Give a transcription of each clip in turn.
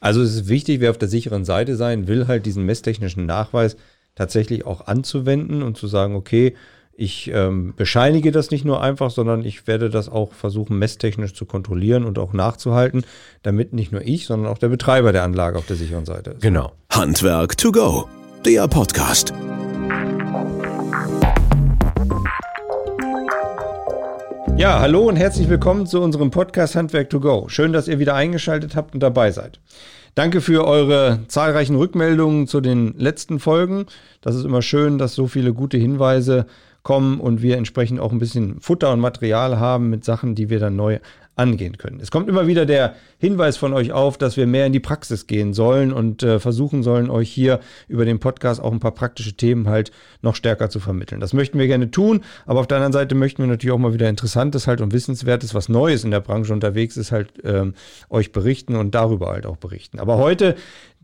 Also es ist wichtig, wer auf der sicheren Seite sein will, halt diesen messtechnischen Nachweis tatsächlich auch anzuwenden und zu sagen, okay, ich ähm, bescheinige das nicht nur einfach, sondern ich werde das auch versuchen, messtechnisch zu kontrollieren und auch nachzuhalten, damit nicht nur ich, sondern auch der Betreiber der Anlage auf der sicheren Seite ist. Genau. Handwerk to go, der Podcast. Ja, hallo und herzlich willkommen zu unserem Podcast Handwerk to Go. Schön, dass ihr wieder eingeschaltet habt und dabei seid. Danke für eure zahlreichen Rückmeldungen zu den letzten Folgen. Das ist immer schön, dass so viele gute Hinweise kommen und wir entsprechend auch ein bisschen Futter und Material haben mit Sachen, die wir dann neu angehen können. Es kommt immer wieder der Hinweis von euch auf, dass wir mehr in die Praxis gehen sollen und äh, versuchen sollen, euch hier über den Podcast auch ein paar praktische Themen halt noch stärker zu vermitteln. Das möchten wir gerne tun, aber auf der anderen Seite möchten wir natürlich auch mal wieder Interessantes halt und Wissenswertes, was Neues in der Branche unterwegs ist, halt ähm, euch berichten und darüber halt auch berichten. Aber heute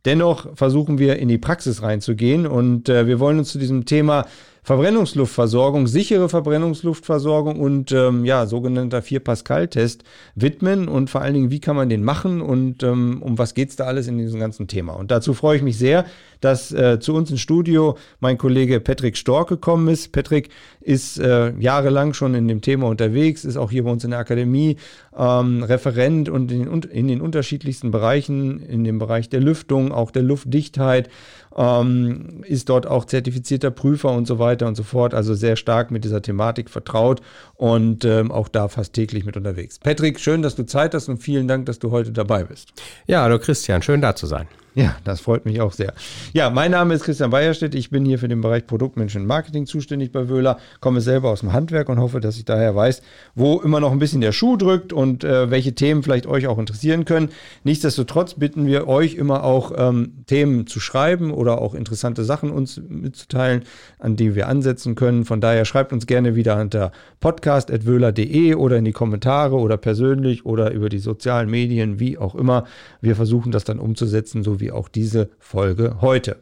dennoch versuchen wir in die Praxis reinzugehen und äh, wir wollen uns zu diesem Thema Verbrennungsluftversorgung, sichere Verbrennungsluftversorgung und ähm, ja, sogenannter 4-Pascal-Test widmen und vor allen Dingen, wie kann man den machen und ähm, um was geht es da alles in diesem ganzen Thema. Und dazu freue ich mich sehr, dass äh, zu uns ins Studio mein Kollege Patrick Stork gekommen ist. Patrick ist äh, jahrelang schon in dem Thema unterwegs, ist auch hier bei uns in der Akademie ähm, Referent und in, in den unterschiedlichsten Bereichen, in dem Bereich der Lüftung, auch der Luftdichtheit ähm, ist dort auch zertifizierter Prüfer und so weiter und so fort. Also sehr stark mit dieser Thematik vertraut und ähm, auch da fast täglich mit unterwegs. Patrick, schön, dass du Zeit hast und vielen Dank, dass du heute dabei bist. Ja, hallo Christian, schön da zu sein. Ja, das freut mich auch sehr. Ja, mein Name ist Christian Beierstedt. Ich bin hier für den Bereich Produktmenschen und Marketing zuständig bei Wöhler, komme selber aus dem Handwerk und hoffe, dass ich daher weiß, wo immer noch ein bisschen der Schuh drückt und äh, welche Themen vielleicht euch auch interessieren können. Nichtsdestotrotz bitten wir euch immer auch ähm, Themen zu schreiben oder auch interessante Sachen uns mitzuteilen, an die wir ansetzen können. Von daher schreibt uns gerne wieder unter podcast.wöhler.de oder in die Kommentare oder persönlich oder über die sozialen Medien, wie auch immer. Wir versuchen das dann umzusetzen, so wie wie auch diese Folge heute.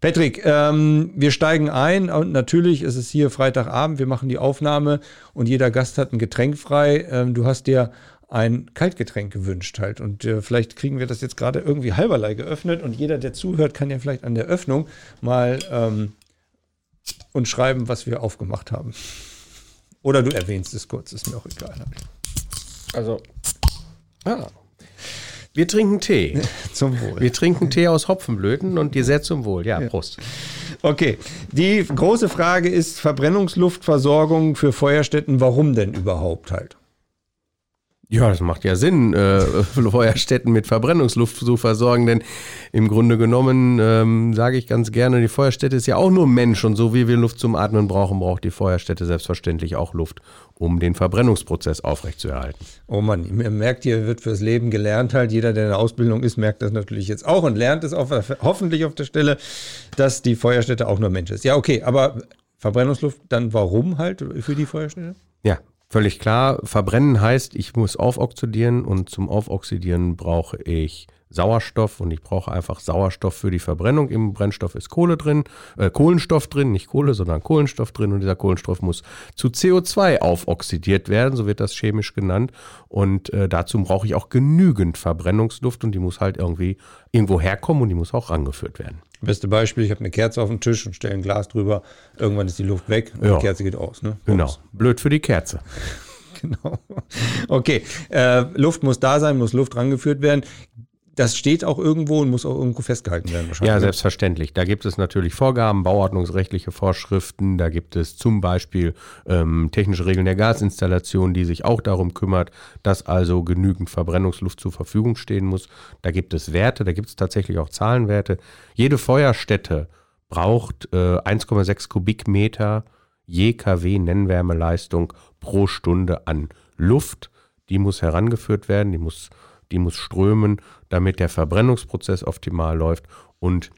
Patrick, ähm, wir steigen ein und natürlich ist es hier Freitagabend, wir machen die Aufnahme und jeder Gast hat ein Getränk frei. Ähm, du hast dir ein Kaltgetränk gewünscht halt und äh, vielleicht kriegen wir das jetzt gerade irgendwie halberlei geöffnet und jeder, der zuhört, kann ja vielleicht an der Öffnung mal ähm, uns schreiben, was wir aufgemacht haben. Oder du erwähnst es kurz, ist mir auch egal. Also, ah, wir trinken Tee. zum Wohl. Wir trinken Tee aus Hopfenblüten und dir sehr zum Wohl. Ja, Prost. Okay, die große Frage ist Verbrennungsluftversorgung für Feuerstätten. Warum denn überhaupt halt? Ja, das macht ja Sinn, äh, Feuerstätten mit Verbrennungsluft zu versorgen, denn im Grunde genommen ähm, sage ich ganz gerne, die Feuerstätte ist ja auch nur Mensch und so wie wir Luft zum Atmen brauchen, braucht die Feuerstätte selbstverständlich auch Luft, um den Verbrennungsprozess aufrechtzuerhalten. Oh Mann, ihr merkt, ihr wird fürs Leben gelernt halt. Jeder, der in der Ausbildung ist, merkt das natürlich jetzt auch und lernt es auch hoffentlich auf der Stelle, dass die Feuerstätte auch nur Mensch ist. Ja, okay, aber Verbrennungsluft, dann warum halt für die Feuerstätte? Ja, Völlig klar, verbrennen heißt, ich muss aufoxidieren und zum Aufoxidieren brauche ich Sauerstoff und ich brauche einfach Sauerstoff für die Verbrennung. Im Brennstoff ist Kohle drin, äh, Kohlenstoff drin, nicht Kohle, sondern Kohlenstoff drin und dieser Kohlenstoff muss zu CO2 aufoxidiert werden, so wird das chemisch genannt. Und äh, dazu brauche ich auch genügend Verbrennungsluft und die muss halt irgendwie irgendwo herkommen und die muss auch rangeführt werden. Beste Beispiel, ich habe eine Kerze auf dem Tisch und stelle ein Glas drüber. Irgendwann ist die Luft weg und ja. die Kerze geht aus. Ne? Genau. Blöd für die Kerze. genau. Okay, äh, Luft muss da sein, muss Luft rangeführt werden das steht auch irgendwo und muss auch irgendwo festgehalten werden wahrscheinlich. Ja, ne? selbstverständlich. Da gibt es natürlich Vorgaben, bauordnungsrechtliche Vorschriften. Da gibt es zum Beispiel ähm, technische Regeln der Gasinstallation, die sich auch darum kümmert, dass also genügend Verbrennungsluft zur Verfügung stehen muss. Da gibt es Werte, da gibt es tatsächlich auch Zahlenwerte. Jede Feuerstätte braucht äh, 1,6 Kubikmeter je kW Nennwärmeleistung pro Stunde an Luft. Die muss herangeführt werden, die muss die muss strömen, damit der Verbrennungsprozess optimal läuft und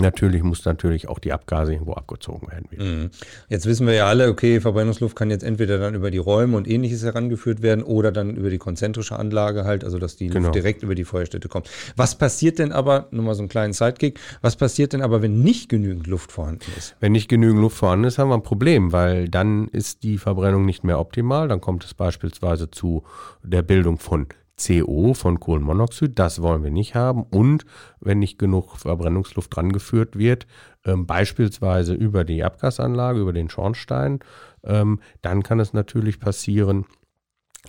Natürlich muss natürlich auch die Abgase irgendwo abgezogen werden. Mhm. Jetzt wissen wir ja alle, okay, Verbrennungsluft kann jetzt entweder dann über die Räume und ähnliches herangeführt werden oder dann über die konzentrische Anlage halt, also dass die genau. Luft direkt über die Feuerstätte kommt. Was passiert denn aber, nur mal so einen kleinen Sidekick, was passiert denn aber, wenn nicht genügend Luft vorhanden ist? Wenn nicht genügend Luft vorhanden ist, haben wir ein Problem, weil dann ist die Verbrennung nicht mehr optimal. Dann kommt es beispielsweise zu der Bildung von CO von Kohlenmonoxid, das wollen wir nicht haben. Und wenn nicht genug Verbrennungsluft drangeführt wird, ähm, beispielsweise über die Abgasanlage, über den Schornstein, ähm, dann kann es natürlich passieren,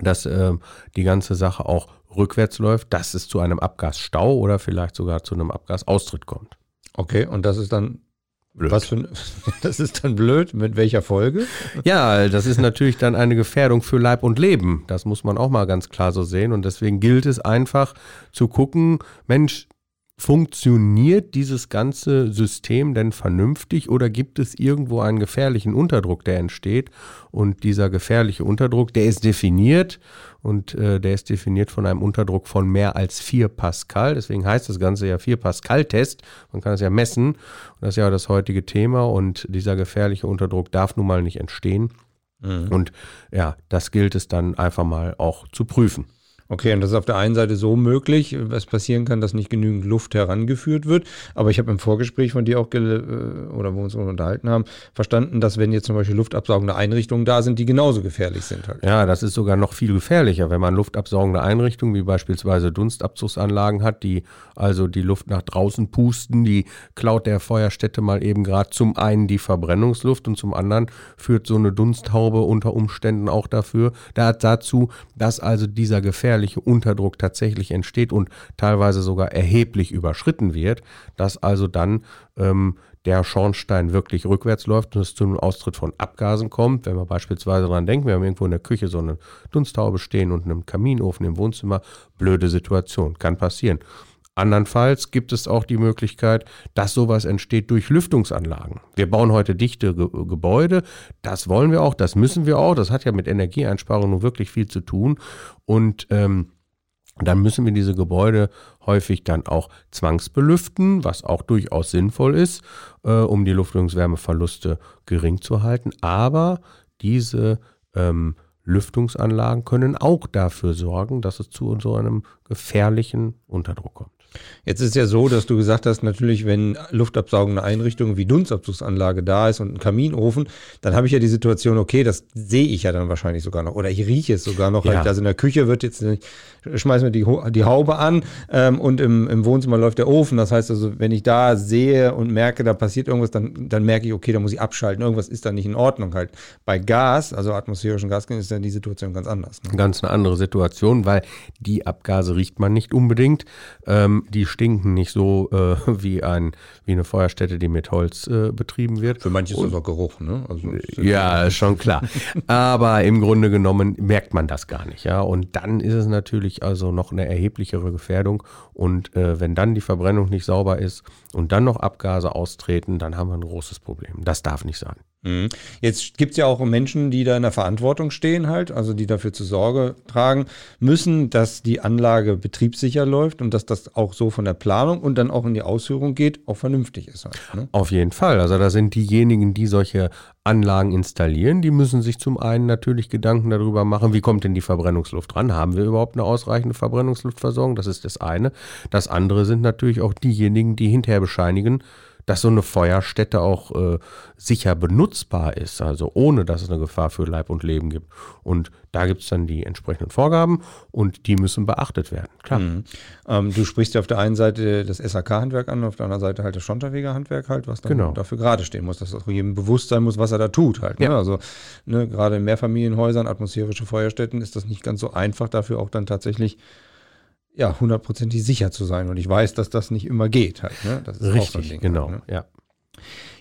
dass ähm, die ganze Sache auch rückwärts läuft, dass es zu einem Abgasstau oder vielleicht sogar zu einem Abgasaustritt kommt. Okay, und das ist dann Blöd. Was für, das ist dann blöd. Mit welcher Folge? Ja, das ist natürlich dann eine Gefährdung für Leib und Leben. Das muss man auch mal ganz klar so sehen. Und deswegen gilt es einfach zu gucken, Mensch, Funktioniert dieses ganze System denn vernünftig oder gibt es irgendwo einen gefährlichen Unterdruck, der entsteht? Und dieser gefährliche Unterdruck, der ist definiert und äh, der ist definiert von einem Unterdruck von mehr als 4 Pascal. Deswegen heißt das Ganze ja 4 Pascal-Test. Man kann es ja messen. Und das ist ja das heutige Thema und dieser gefährliche Unterdruck darf nun mal nicht entstehen. Mhm. Und ja, das gilt es dann einfach mal auch zu prüfen. Okay, und das ist auf der einen Seite so möglich, was passieren kann, dass nicht genügend Luft herangeführt wird. Aber ich habe im Vorgespräch von dir auch, äh, oder wo wir uns unterhalten haben, verstanden, dass wenn jetzt zum Beispiel luftabsaugende Einrichtungen da sind, die genauso gefährlich sind. Halt. Ja, das ist sogar noch viel gefährlicher, wenn man luftabsaugende Einrichtungen wie beispielsweise Dunstabzugsanlagen hat, die also die Luft nach draußen pusten, die klaut der Feuerstätte mal eben gerade zum einen die Verbrennungsluft und zum anderen führt so eine Dunsthaube unter Umständen auch dafür, dazu, dass also dieser gefährliche gefährliche Unterdruck tatsächlich entsteht und teilweise sogar erheblich überschritten wird, dass also dann ähm, der Schornstein wirklich rückwärts läuft und es zu einem Austritt von Abgasen kommt. Wenn wir beispielsweise daran denken, wir haben irgendwo in der Küche so eine Dunsthaube stehen und einen Kaminofen im Wohnzimmer, blöde Situation, kann passieren. Andernfalls gibt es auch die Möglichkeit, dass sowas entsteht durch Lüftungsanlagen. Wir bauen heute dichte Ge Gebäude, das wollen wir auch, das müssen wir auch, das hat ja mit Energieeinsparung nun wirklich viel zu tun und ähm, dann müssen wir diese Gebäude häufig dann auch zwangsbelüften, was auch durchaus sinnvoll ist, äh, um die Lüftungswärmeverluste gering zu halten. Aber diese ähm, Lüftungsanlagen können auch dafür sorgen, dass es zu so einem gefährlichen Unterdruck kommt. Jetzt ist ja so, dass du gesagt hast, natürlich, wenn luftabsaugende Einrichtungen wie Dunstabzugsanlage da ist und ein Kaminofen, dann habe ich ja die Situation, okay, das sehe ich ja dann wahrscheinlich sogar noch oder ich rieche es sogar noch. Ja. Also in der Küche wird jetzt schmeißen wir die, die Haube an ähm, und im, im Wohnzimmer läuft der Ofen. Das heißt also, wenn ich da sehe und merke, da passiert irgendwas, dann, dann merke ich, okay, da muss ich abschalten. Irgendwas ist da nicht in Ordnung halt. Bei Gas, also atmosphärischen Gasgängen, ist ja die Situation ganz anders. Ne? Ganz eine andere Situation, weil die Abgase riecht man nicht unbedingt. Ähm, die stinken nicht so äh, wie, ein, wie eine Feuerstätte, die mit Holz äh, betrieben wird. Für manche ist das auch Geruch, ne? Also, ja, ist schon klar. Aber im Grunde genommen merkt man das gar nicht, ja. Und dann ist es natürlich also noch eine erheblichere Gefährdung. Und äh, wenn dann die Verbrennung nicht sauber ist und dann noch Abgase austreten, dann haben wir ein großes Problem. Das darf nicht sein. Mhm. Jetzt gibt es ja auch Menschen, die da in der Verantwortung stehen halt, also die dafür zu Sorge tragen müssen, dass die Anlage betriebssicher läuft und dass das auch so von der Planung und dann auch in die Ausführung geht, auch vernünftig ist. Halt, ne? Auf jeden Fall. Also da sind diejenigen, die solche Anlagen installieren, die müssen sich zum einen natürlich Gedanken darüber machen, wie kommt denn die Verbrennungsluft ran? Haben wir überhaupt eine ausreichende Verbrennungsluftversorgung? Das ist das eine. Das andere sind natürlich auch diejenigen, die hinterher bescheinigen, dass so eine Feuerstätte auch äh, sicher benutzbar ist, also ohne dass es eine Gefahr für Leib und Leben gibt. Und da gibt es dann die entsprechenden Vorgaben und die müssen beachtet werden. Klar. Mhm. Ähm, du sprichst ja auf der einen Seite das SAK-Handwerk an, auf der anderen Seite halt das Schonterweger-Handwerk halt, was dann genau. dafür gerade stehen muss, dass auch jedem bewusst sein muss, was er da tut halt. Ne? Ja. Also ne, gerade in Mehrfamilienhäusern, atmosphärische Feuerstätten ist das nicht ganz so einfach, dafür auch dann tatsächlich ja, hundertprozentig sicher zu sein. Und ich weiß, dass das nicht immer geht. Halt, ne? Das ist Richtig, so Ding, genau. Halt, ne? ja.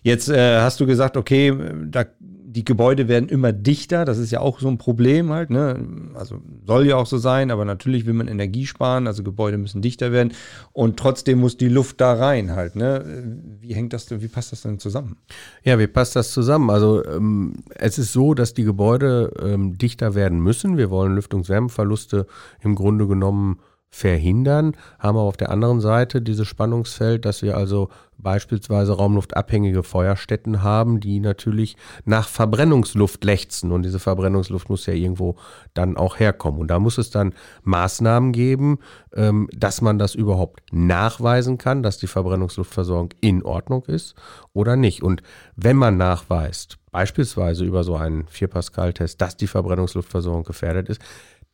Jetzt äh, hast du gesagt, okay, da, die Gebäude werden immer dichter. Das ist ja auch so ein Problem halt. Ne? Also soll ja auch so sein, aber natürlich will man Energie sparen. Also Gebäude müssen dichter werden. Und trotzdem muss die Luft da rein halt. Ne? Wie hängt das denn, wie passt das denn zusammen? Ja, wie passt das zusammen? Also ähm, es ist so, dass die Gebäude ähm, dichter werden müssen. Wir wollen Lüftungswärmeverluste im Grunde genommen verhindern, haben wir auf der anderen Seite dieses Spannungsfeld, dass wir also beispielsweise raumluftabhängige Feuerstätten haben, die natürlich nach Verbrennungsluft lechzen und diese Verbrennungsluft muss ja irgendwo dann auch herkommen. Und da muss es dann Maßnahmen geben, ähm, dass man das überhaupt nachweisen kann, dass die Verbrennungsluftversorgung in Ordnung ist oder nicht. Und wenn man nachweist, beispielsweise über so einen 4-Pascal-Test, dass die Verbrennungsluftversorgung gefährdet ist,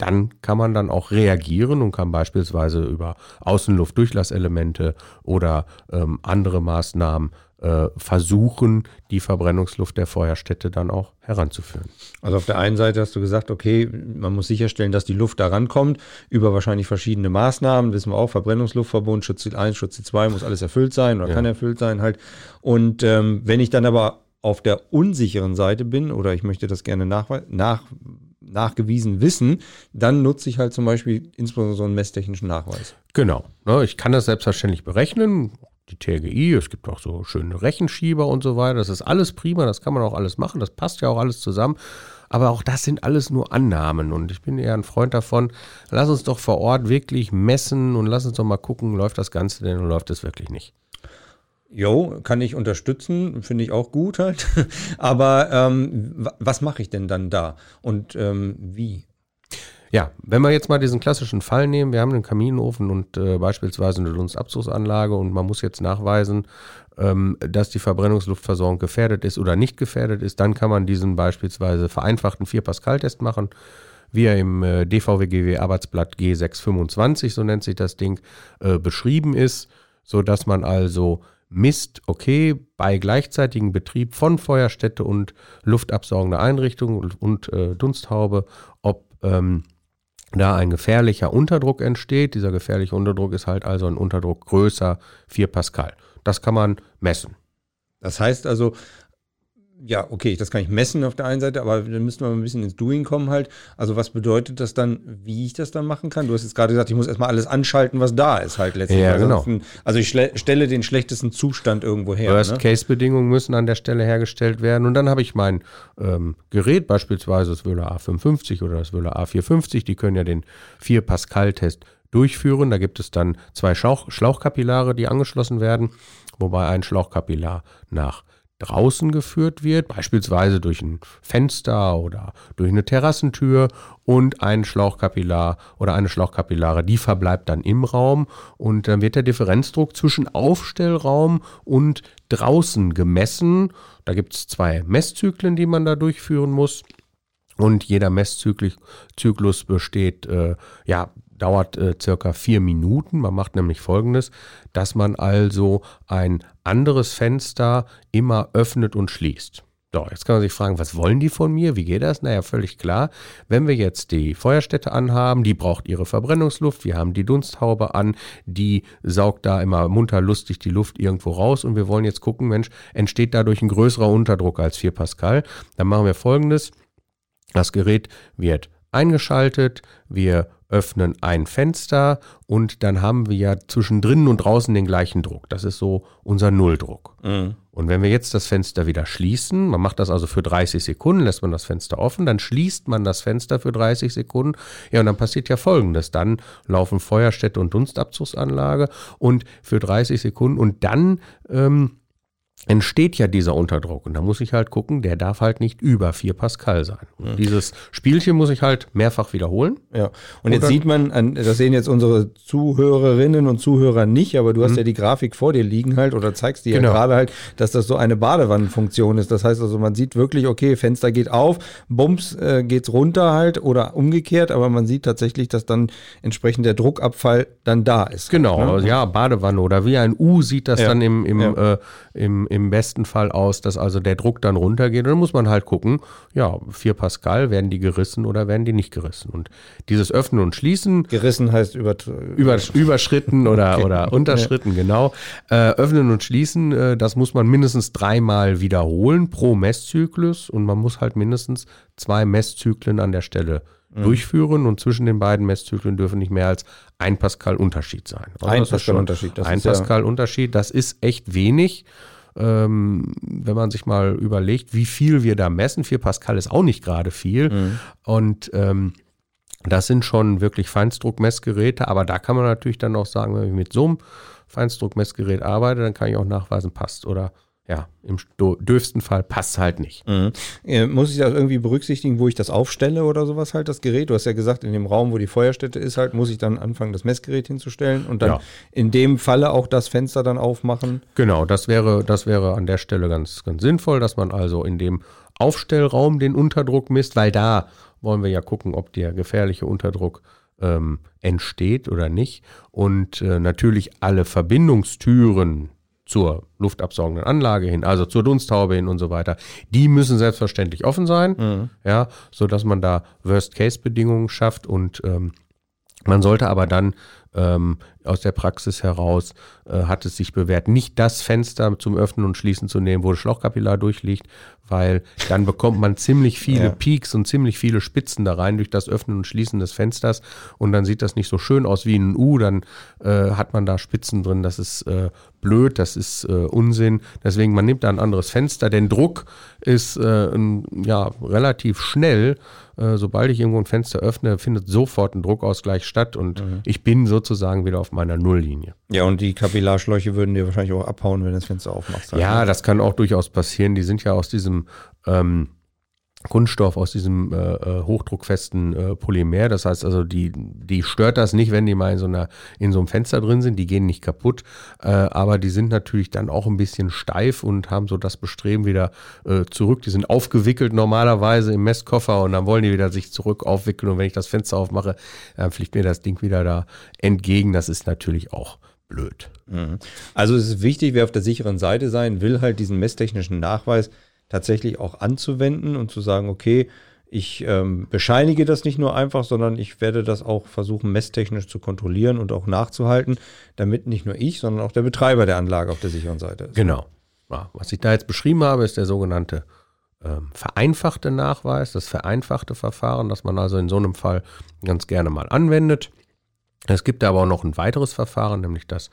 dann kann man dann auch reagieren und kann beispielsweise über Außenluftdurchlasselemente oder ähm, andere Maßnahmen äh, versuchen, die Verbrennungsluft der Feuerstätte dann auch heranzuführen. Also auf der einen Seite hast du gesagt, okay, man muss sicherstellen, dass die Luft da rankommt, über wahrscheinlich verschiedene Maßnahmen, wissen wir auch, Verbrennungsluftverbund, Schutzziel 1, Schutzziel 2 muss alles erfüllt sein oder ja. kann erfüllt sein halt. Und ähm, wenn ich dann aber auf der unsicheren Seite bin oder ich möchte das gerne nachweisen, nach, nachgewiesen wissen, dann nutze ich halt zum Beispiel insbesondere so einen messtechnischen Nachweis. Genau. Ne, ich kann das selbstverständlich berechnen. Die TGI, es gibt auch so schöne Rechenschieber und so weiter. Das ist alles prima, das kann man auch alles machen, das passt ja auch alles zusammen. Aber auch das sind alles nur Annahmen und ich bin eher ein Freund davon, lass uns doch vor Ort wirklich messen und lass uns doch mal gucken, läuft das Ganze denn oder läuft es wirklich nicht. Jo, kann ich unterstützen, finde ich auch gut halt. Aber ähm, was mache ich denn dann da und ähm, wie? Ja, wenn wir jetzt mal diesen klassischen Fall nehmen, wir haben einen Kaminofen und äh, beispielsweise eine Dunstabzugsanlage und man muss jetzt nachweisen, ähm, dass die Verbrennungsluftversorgung gefährdet ist oder nicht gefährdet ist, dann kann man diesen beispielsweise vereinfachten 4-Pascal-Test machen, wie er im äh, DVWGW Arbeitsblatt G625, so nennt sich das Ding, äh, beschrieben ist, sodass man also misst, okay, bei gleichzeitigem Betrieb von Feuerstätte und luftabsaugender Einrichtung und, und äh, Dunsthaube, ob ähm, da ein gefährlicher Unterdruck entsteht. Dieser gefährliche Unterdruck ist halt also ein Unterdruck größer 4 Pascal. Das kann man messen. Das heißt also, ja, okay, das kann ich messen auf der einen Seite, aber dann müssen wir mal ein bisschen ins Doing kommen halt. Also was bedeutet das dann, wie ich das dann machen kann? Du hast jetzt gerade gesagt, ich muss erstmal alles anschalten, was da ist halt letztendlich. Ja, genau. Also ich stelle den schlechtesten Zustand irgendwo her. Worst-Case-Bedingungen ne? müssen an der Stelle hergestellt werden und dann habe ich mein ähm, Gerät, beispielsweise das Wöhler A550 oder das Wöhler A450, die können ja den 4-Pascal-Test durchführen. Da gibt es dann zwei Schlauch Schlauchkapillare, die angeschlossen werden, wobei ein Schlauchkapillar nach draußen geführt wird, beispielsweise durch ein Fenster oder durch eine Terrassentür und ein Schlauchkapillar oder eine Schlauchkapillare, die verbleibt dann im Raum und dann wird der Differenzdruck zwischen Aufstellraum und draußen gemessen. Da gibt es zwei Messzyklen, die man da durchführen muss. Und jeder Messzyklus besteht äh, ja dauert äh, circa vier Minuten. Man macht nämlich folgendes, dass man also ein anderes Fenster immer öffnet und schließt. So, jetzt kann man sich fragen, was wollen die von mir? Wie geht das? Naja, völlig klar. Wenn wir jetzt die Feuerstätte anhaben, die braucht ihre Verbrennungsluft, wir haben die Dunsthaube an, die saugt da immer munter lustig die Luft irgendwo raus und wir wollen jetzt gucken, Mensch, entsteht dadurch ein größerer Unterdruck als 4 Pascal? Dann machen wir folgendes. Das Gerät wird eingeschaltet, wir öffnen ein Fenster und dann haben wir ja zwischen drinnen und draußen den gleichen Druck. Das ist so unser Nulldruck. Mhm. Und wenn wir jetzt das Fenster wieder schließen, man macht das also für 30 Sekunden, lässt man das Fenster offen, dann schließt man das Fenster für 30 Sekunden. Ja, und dann passiert ja Folgendes. Dann laufen Feuerstätte und Dunstabzugsanlage und für 30 Sekunden und dann ähm, entsteht ja dieser Unterdruck. Und da muss ich halt gucken, der darf halt nicht über 4 Pascal sein. Mhm. Dieses Spielchen muss ich halt mehrfach wiederholen. Ja. Und, und jetzt sieht man, das sehen jetzt unsere Zuhörerinnen und Zuhörer nicht, aber du hast mhm. ja die Grafik vor dir liegen halt oder zeigst dir genau. ja gerade halt, dass das so eine Badewannenfunktion ist. Das heißt also, man sieht wirklich, okay, Fenster geht auf, Bums äh, geht's runter halt oder umgekehrt, aber man sieht tatsächlich, dass dann entsprechend der Druckabfall dann da ist. Genau, ne? ja, Badewanne oder wie ein U sieht das ja. dann im, im, ja. äh, im, im besten Fall aus, dass also der Druck dann runtergeht. Und dann muss man halt gucken, ja, 4 Pascal, werden die gerissen oder werden die nicht gerissen? Und dieses Öffnen und Schließen. Gerissen heißt über, über, überschritten oder, okay. oder unterschritten, ja. genau. Äh, öffnen und schließen, äh, das muss man mindestens dreimal wiederholen pro Messzyklus und man muss halt mindestens zwei Messzyklen an der Stelle mhm. durchführen und zwischen den beiden Messzyklen dürfen nicht mehr als ein Pascal Unterschied sein. Also ein Pascal Unterschied. Das ein Pascal Unterschied, das ist echt wenig. Ähm, wenn man sich mal überlegt, wie viel wir da messen. 4 Pascal ist auch nicht gerade viel. Mhm. Und ähm, das sind schon wirklich Feinstruckmessgeräte, aber da kann man natürlich dann auch sagen, wenn ich mit so einem Feinstruckmessgerät arbeite, dann kann ich auch nachweisen, passt oder ja, im dürfsten Fall passt halt nicht. Mhm. Muss ich das irgendwie berücksichtigen, wo ich das aufstelle oder sowas halt, das Gerät? Du hast ja gesagt, in dem Raum, wo die Feuerstätte ist, halt, muss ich dann anfangen, das Messgerät hinzustellen und dann ja. in dem Falle auch das Fenster dann aufmachen? Genau, das wäre, das wäre an der Stelle ganz, ganz sinnvoll, dass man also in dem Aufstellraum den Unterdruck misst, weil da wollen wir ja gucken, ob der gefährliche Unterdruck ähm, entsteht oder nicht. Und äh, natürlich alle Verbindungstüren zur luftabsaugenden Anlage hin, also zur Dunsthaube hin und so weiter, die müssen selbstverständlich offen sein, mhm. ja, sodass man da Worst-Case-Bedingungen schafft und ähm, man sollte aber dann ähm, aus der Praxis heraus äh, hat es sich bewährt, nicht das Fenster zum Öffnen und Schließen zu nehmen, wo das Schlauchkapillar durchliegt, weil dann bekommt man ziemlich viele ja. Peaks und ziemlich viele Spitzen da rein durch das Öffnen und Schließen des Fensters und dann sieht das nicht so schön aus wie ein U, dann äh, hat man da Spitzen drin, das ist äh, blöd, das ist äh, Unsinn. Deswegen, man nimmt da ein anderes Fenster, denn Druck ist äh, ein, ja, relativ schnell äh, sobald ich irgendwo ein Fenster öffne, findet sofort ein Druckausgleich statt und mhm. ich bin sozusagen wieder auf meiner Nulllinie. Ja, und die Kapillarschläuche würden dir wahrscheinlich auch abhauen, wenn du das Fenster aufmachst. Ja, das kann auch durchaus passieren. Die sind ja aus diesem ähm, Kunststoff aus diesem äh, äh, hochdruckfesten äh, Polymer. Das heißt also, die, die stört das nicht, wenn die mal in so, einer, in so einem Fenster drin sind. Die gehen nicht kaputt. Äh, aber die sind natürlich dann auch ein bisschen steif und haben so das Bestreben wieder äh, zurück. Die sind aufgewickelt normalerweise im Messkoffer und dann wollen die wieder sich zurück aufwickeln. Und wenn ich das Fenster aufmache, dann fliegt mir das Ding wieder da entgegen. Das ist natürlich auch blöd. Mhm. Also es ist wichtig, wer auf der sicheren Seite sein will, halt diesen messtechnischen Nachweis tatsächlich auch anzuwenden und zu sagen, okay, ich ähm, bescheinige das nicht nur einfach, sondern ich werde das auch versuchen, messtechnisch zu kontrollieren und auch nachzuhalten, damit nicht nur ich, sondern auch der Betreiber der Anlage auf der sicheren Seite ist. Genau. Ja, was ich da jetzt beschrieben habe, ist der sogenannte ähm, vereinfachte Nachweis, das vereinfachte Verfahren, das man also in so einem Fall ganz gerne mal anwendet. Es gibt aber auch noch ein weiteres Verfahren, nämlich das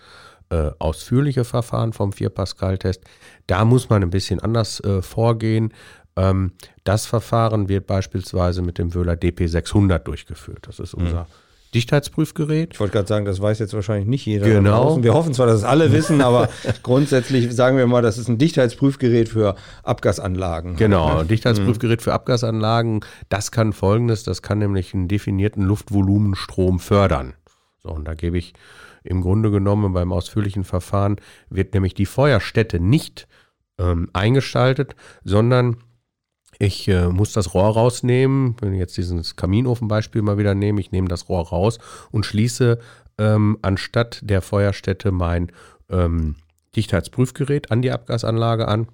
äh, ausführliche Verfahren vom 4-Pascal-Test. Da muss man ein bisschen anders äh, vorgehen. Ähm, das Verfahren wird beispielsweise mit dem Wöhler DP600 durchgeführt. Das ist unser mhm. Dichtheitsprüfgerät. Ich wollte gerade sagen, das weiß jetzt wahrscheinlich nicht jeder. Genau. Wir hoffen zwar, dass es alle wissen, aber grundsätzlich sagen wir mal, das ist ein Dichtheitsprüfgerät für Abgasanlagen. Genau, ein Dichtheitsprüfgerät für Abgasanlagen. Das kann folgendes, das kann nämlich einen definierten Luftvolumenstrom fördern. So, und da gebe ich im Grunde genommen beim ausführlichen Verfahren wird nämlich die Feuerstätte nicht ähm, eingeschaltet, sondern ich äh, muss das Rohr rausnehmen. Wenn ich jetzt dieses Kaminofenbeispiel mal wieder nehme, ich nehme das Rohr raus und schließe ähm, anstatt der Feuerstätte mein ähm, Dichtheitsprüfgerät an die Abgasanlage an.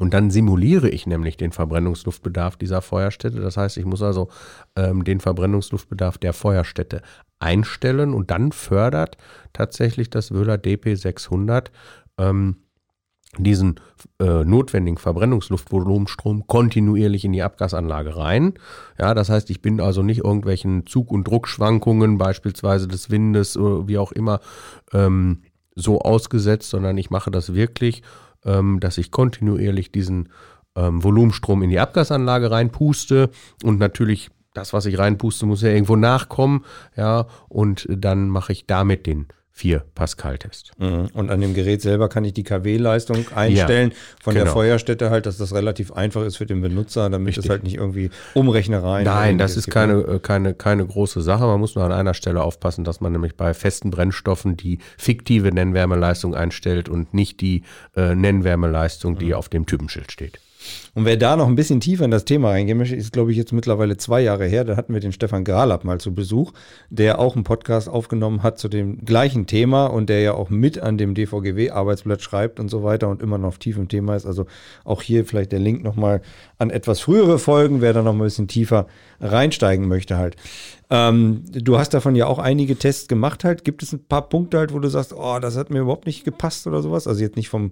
Und dann simuliere ich nämlich den Verbrennungsluftbedarf dieser Feuerstätte. Das heißt, ich muss also ähm, den Verbrennungsluftbedarf der Feuerstätte einstellen und dann fördert tatsächlich das Wöhler DP600 ähm, diesen äh, notwendigen Verbrennungsluftvolumenstrom kontinuierlich in die Abgasanlage rein. Ja, das heißt, ich bin also nicht irgendwelchen Zug- und Druckschwankungen, beispielsweise des Windes oder wie auch immer, ähm, so ausgesetzt, sondern ich mache das wirklich, ähm, dass ich kontinuierlich diesen ähm, Volumenstrom in die Abgasanlage reinpuste und natürlich das, was ich reinpuste, muss ja irgendwo nachkommen. Ja, und dann mache ich damit den 4 Pascal-Test. Mhm. Und an dem Gerät selber kann ich die KW-Leistung einstellen ja, von genau. der Feuerstätte halt, dass das relativ einfach ist für den Benutzer, damit Richtig. es halt nicht irgendwie Umrechnereien. Nein, das ist keine, äh, keine, keine große Sache. Man muss nur an einer Stelle aufpassen, dass man nämlich bei festen Brennstoffen die fiktive Nennwärmeleistung einstellt und nicht die äh, Nennwärmeleistung, die mhm. auf dem Typenschild steht. Und wer da noch ein bisschen tiefer in das Thema reingehen möchte, ist, glaube ich, jetzt mittlerweile zwei Jahre her. Da hatten wir den Stefan Gralab mal zu Besuch, der auch einen Podcast aufgenommen hat zu dem gleichen Thema und der ja auch mit an dem DVGW-Arbeitsblatt schreibt und so weiter und immer noch auf tiefem Thema ist. Also auch hier vielleicht der Link nochmal an etwas frühere Folgen, wer da noch ein bisschen tiefer reinsteigen möchte halt. Ähm, du hast davon ja auch einige Tests gemacht halt. Gibt es ein paar Punkte halt, wo du sagst, oh, das hat mir überhaupt nicht gepasst oder sowas? Also jetzt nicht vom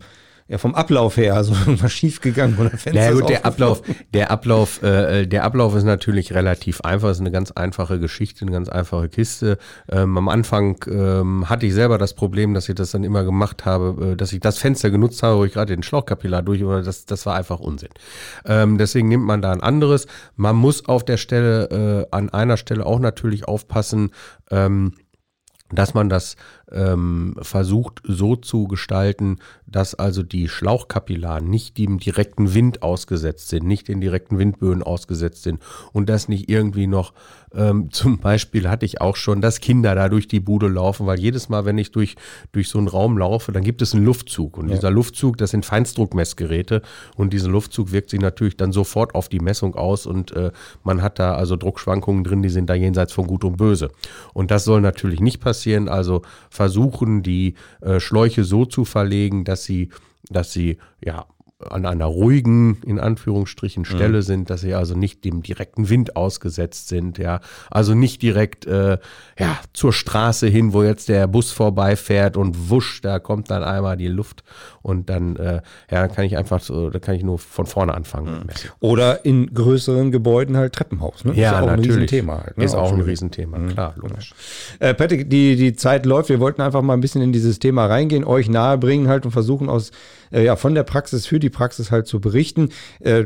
ja, vom Ablauf her, also irgendwas schief gegangen oder Fenster. Ja gut, der Ablauf, der Ablauf, äh, der Ablauf ist natürlich relativ einfach. Es ist eine ganz einfache Geschichte, eine ganz einfache Kiste. Ähm, am Anfang ähm, hatte ich selber das Problem, dass ich das dann immer gemacht habe, äh, dass ich das Fenster genutzt habe, wo ich gerade den Schlauchkapillar durch, oder das, das war einfach Unsinn. Ähm, deswegen nimmt man da ein anderes. Man muss auf der Stelle, äh, an einer Stelle auch natürlich aufpassen, ähm, dass man das ähm, versucht so zu gestalten, dass also die Schlauchkapillaren nicht dem direkten Wind ausgesetzt sind, nicht den direkten Windböen ausgesetzt sind und das nicht irgendwie noch ähm, zum Beispiel hatte ich auch schon, dass Kinder da durch die Bude laufen, weil jedes Mal, wenn ich durch, durch so einen Raum laufe, dann gibt es einen Luftzug. Und ja. dieser Luftzug, das sind Feinstdruckmessgeräte. Und dieser Luftzug wirkt sich natürlich dann sofort auf die Messung aus. Und äh, man hat da also Druckschwankungen drin, die sind da jenseits von Gut und Böse. Und das soll natürlich nicht passieren. Also versuchen, die äh, Schläuche so zu verlegen, dass sie, dass sie ja an einer ruhigen, in Anführungsstrichen, Stelle mhm. sind, dass sie also nicht dem direkten Wind ausgesetzt sind, ja. Also nicht direkt äh, ja, zur Straße hin, wo jetzt der Bus vorbeifährt und wusch, da kommt dann einmal die Luft und dann äh, ja, kann ich einfach so, da kann ich nur von vorne anfangen. Mhm. Oder in größeren Gebäuden halt Treppenhaus, ne? Ja, ist auch natürlich. ein Riesenthema halt. Ne? Ist auch, auch ein Riesenthema, mhm. klar, logisch. Äh, Patrick, die, die Zeit läuft, wir wollten einfach mal ein bisschen in dieses Thema reingehen, euch nahebringen halt und versuchen aus äh, ja, von der Praxis für die Praxis halt zu berichten. Äh,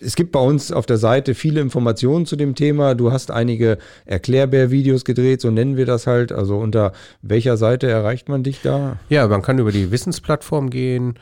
es gibt bei uns auf der Seite viele Informationen zu dem Thema. Du hast einige Erklärbär-Videos gedreht, so nennen wir das halt. Also unter welcher Seite erreicht man dich da? Ja, man kann über die Wissensplattform gehen.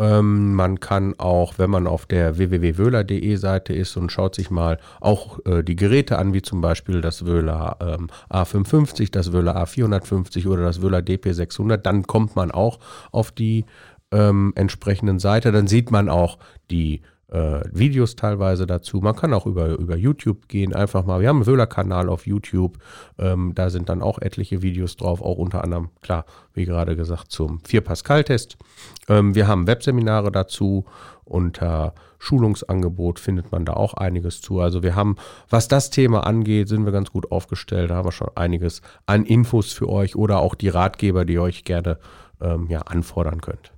Ähm, man kann auch, wenn man auf der www.wöhler.de Seite ist und schaut sich mal auch äh, die Geräte an, wie zum Beispiel das Wöhler ähm, A550, das Wöhler A450 oder das Wöhler DP600, dann kommt man auch auf die ähm, entsprechenden Seite. Dann sieht man auch die äh, Videos teilweise dazu. Man kann auch über, über YouTube gehen, einfach mal. Wir haben einen Wöhler-Kanal auf YouTube. Ähm, da sind dann auch etliche Videos drauf, auch unter anderem, klar, wie gerade gesagt, zum 4-Pascal-Test. Ähm, wir haben Webseminare dazu. Unter Schulungsangebot findet man da auch einiges zu. Also wir haben, was das Thema angeht, sind wir ganz gut aufgestellt. Da haben wir schon einiges an Infos für euch oder auch die Ratgeber, die ihr euch gerne ähm, ja, anfordern könnt.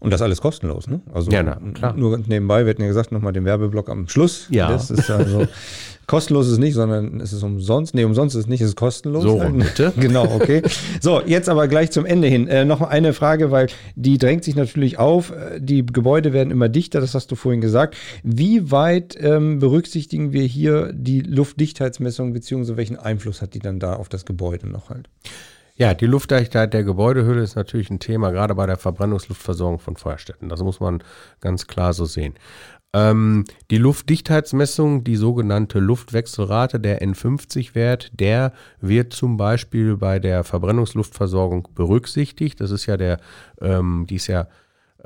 Und das alles kostenlos, ne? Also ja, na, klar. nur ganz nebenbei, wir hatten ja gesagt, nochmal den Werbeblock am Schluss. Ja. Das ist also kostenlos ist nicht, sondern es ist umsonst. Nee, umsonst ist nicht, es ist kostenlos. So, bitte. genau, okay. So, jetzt aber gleich zum Ende hin. Äh, noch eine Frage, weil die drängt sich natürlich auf. Äh, die Gebäude werden immer dichter, das hast du vorhin gesagt. Wie weit ähm, berücksichtigen wir hier die Luftdichtheitsmessung, beziehungsweise welchen Einfluss hat die dann da auf das Gebäude noch halt? Ja, die Luftdichtheit der Gebäudehülle ist natürlich ein Thema, gerade bei der Verbrennungsluftversorgung von Feuerstätten. Das muss man ganz klar so sehen. Ähm, die Luftdichtheitsmessung, die sogenannte Luftwechselrate, der N50-Wert, der wird zum Beispiel bei der Verbrennungsluftversorgung berücksichtigt. Das ist ja der, ähm, die ist ja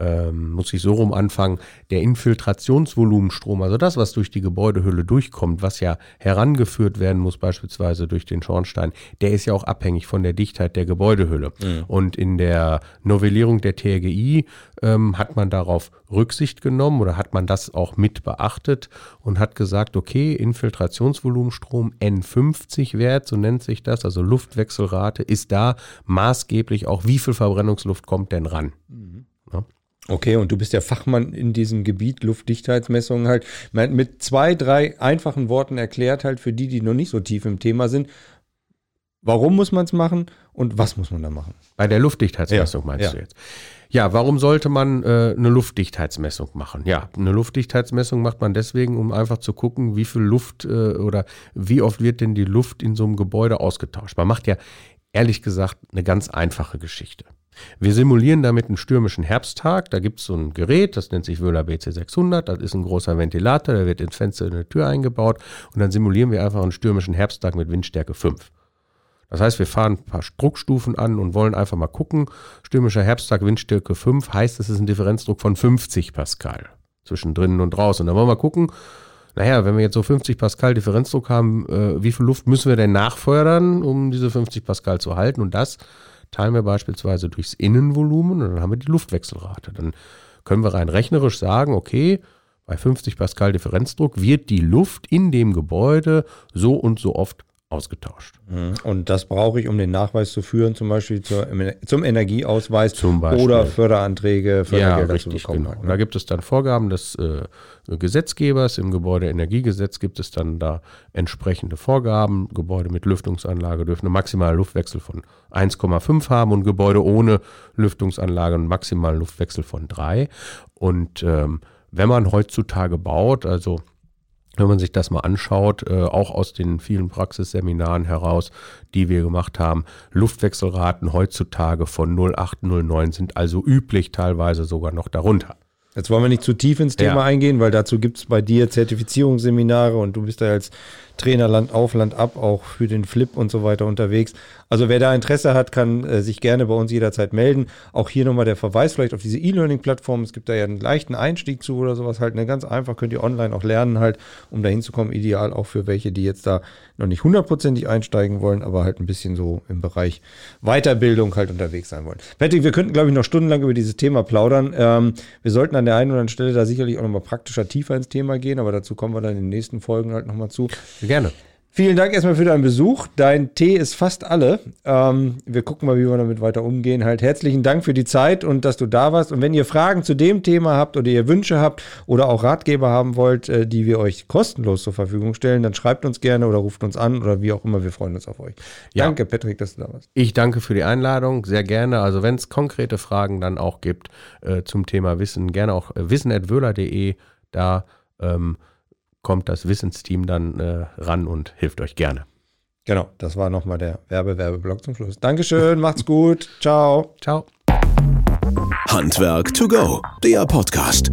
ähm, muss ich so rum anfangen, der Infiltrationsvolumenstrom, also das, was durch die Gebäudehülle durchkommt, was ja herangeführt werden muss, beispielsweise durch den Schornstein, der ist ja auch abhängig von der Dichtheit der Gebäudehülle. Mhm. Und in der Novellierung der TRGI ähm, hat man darauf Rücksicht genommen oder hat man das auch mit beachtet und hat gesagt, okay, Infiltrationsvolumenstrom N50 Wert, so nennt sich das, also Luftwechselrate, ist da maßgeblich auch, wie viel Verbrennungsluft kommt denn ran. Mhm. Okay, und du bist ja Fachmann in diesem Gebiet Luftdichtheitsmessungen halt. Mit zwei, drei einfachen Worten erklärt halt für die, die noch nicht so tief im Thema sind, warum muss man es machen und was muss man da machen? Bei der Luftdichtheitsmessung ja, meinst ja. du jetzt? Ja, warum sollte man äh, eine Luftdichtheitsmessung machen? Ja, eine Luftdichtheitsmessung macht man deswegen, um einfach zu gucken, wie viel Luft äh, oder wie oft wird denn die Luft in so einem Gebäude ausgetauscht. Man macht ja ehrlich gesagt eine ganz einfache Geschichte. Wir simulieren damit einen stürmischen Herbsttag. Da gibt es so ein Gerät, das nennt sich Wöhler BC600. Das ist ein großer Ventilator, der wird ins Fenster in der Tür eingebaut. Und dann simulieren wir einfach einen stürmischen Herbsttag mit Windstärke 5. Das heißt, wir fahren ein paar Druckstufen an und wollen einfach mal gucken. Stürmischer Herbsttag, Windstärke 5 heißt, es ist ein Differenzdruck von 50 Pascal zwischen drinnen und draußen. Und dann wollen wir mal gucken, naja, wenn wir jetzt so 50 Pascal Differenzdruck haben, äh, wie viel Luft müssen wir denn nachfeuern, um diese 50 Pascal zu halten? Und das teilen wir beispielsweise durchs Innenvolumen und dann haben wir die Luftwechselrate. Dann können wir rein rechnerisch sagen, okay, bei 50 Pascal Differenzdruck wird die Luft in dem Gebäude so und so oft ausgetauscht. Mhm. Und das brauche ich, um den Nachweis zu führen, zum Beispiel zur, zum Energieausweis zum Beispiel. oder Förderanträge, Fördergelder ja, richtig, zu bekommen. Genau. Ne? Da gibt es dann Vorgaben des äh, Gesetzgebers. Im Gebäudeenergiegesetz gibt es dann da entsprechende Vorgaben. Gebäude mit Lüftungsanlage dürfen einen maximalen Luftwechsel von 1,5 haben und Gebäude ohne Lüftungsanlage einen maximalen Luftwechsel von 3. Und ähm, wenn man heutzutage baut, also wenn man sich das mal anschaut, äh, auch aus den vielen Praxisseminaren heraus, die wir gemacht haben, Luftwechselraten heutzutage von 0,8, sind also üblich, teilweise sogar noch darunter. Jetzt wollen wir nicht zu tief ins Thema ja. eingehen, weil dazu gibt es bei dir Zertifizierungsseminare und du bist da als Trainer Land auf, Land ab, auch für den Flip und so weiter unterwegs. Also wer da Interesse hat, kann äh, sich gerne bei uns jederzeit melden. Auch hier nochmal der Verweis vielleicht auf diese E-Learning-Plattform. Es gibt da ja einen leichten Einstieg zu oder sowas halt. Ne, ganz einfach könnt ihr online auch lernen halt, um da hinzukommen. Ideal auch für welche, die jetzt da noch nicht hundertprozentig einsteigen wollen, aber halt ein bisschen so im Bereich Weiterbildung halt unterwegs sein wollen. Patrick, wir könnten glaube ich noch stundenlang über dieses Thema plaudern. Ähm, wir sollten an der einen oder anderen Stelle da sicherlich auch nochmal praktischer tiefer ins Thema gehen, aber dazu kommen wir dann in den nächsten Folgen halt nochmal zu. Gerne. Vielen Dank erstmal für deinen Besuch. Dein Tee ist fast alle. Ähm, wir gucken mal, wie wir damit weiter umgehen. Halt herzlichen Dank für die Zeit und dass du da warst. Und wenn ihr Fragen zu dem Thema habt oder ihr Wünsche habt oder auch Ratgeber haben wollt, äh, die wir euch kostenlos zur Verfügung stellen, dann schreibt uns gerne oder ruft uns an oder wie auch immer. Wir freuen uns auf euch. Ja. Danke, Patrick, dass du da warst. Ich danke für die Einladung. Sehr gerne. Also wenn es konkrete Fragen dann auch gibt äh, zum Thema Wissen, gerne auch äh, wissen.wöhler.de. Da ähm, kommt das Wissensteam dann äh, ran und hilft euch gerne. Genau, das war nochmal der Werbe-Werbeblock zum Schluss. Dankeschön, macht's gut. Ciao. Ciao. Handwerk to go, der Podcast.